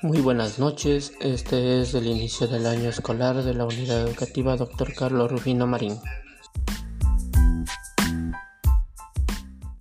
Muy buenas noches, este es el inicio del año escolar de la unidad educativa Dr. Carlos Rufino Marín.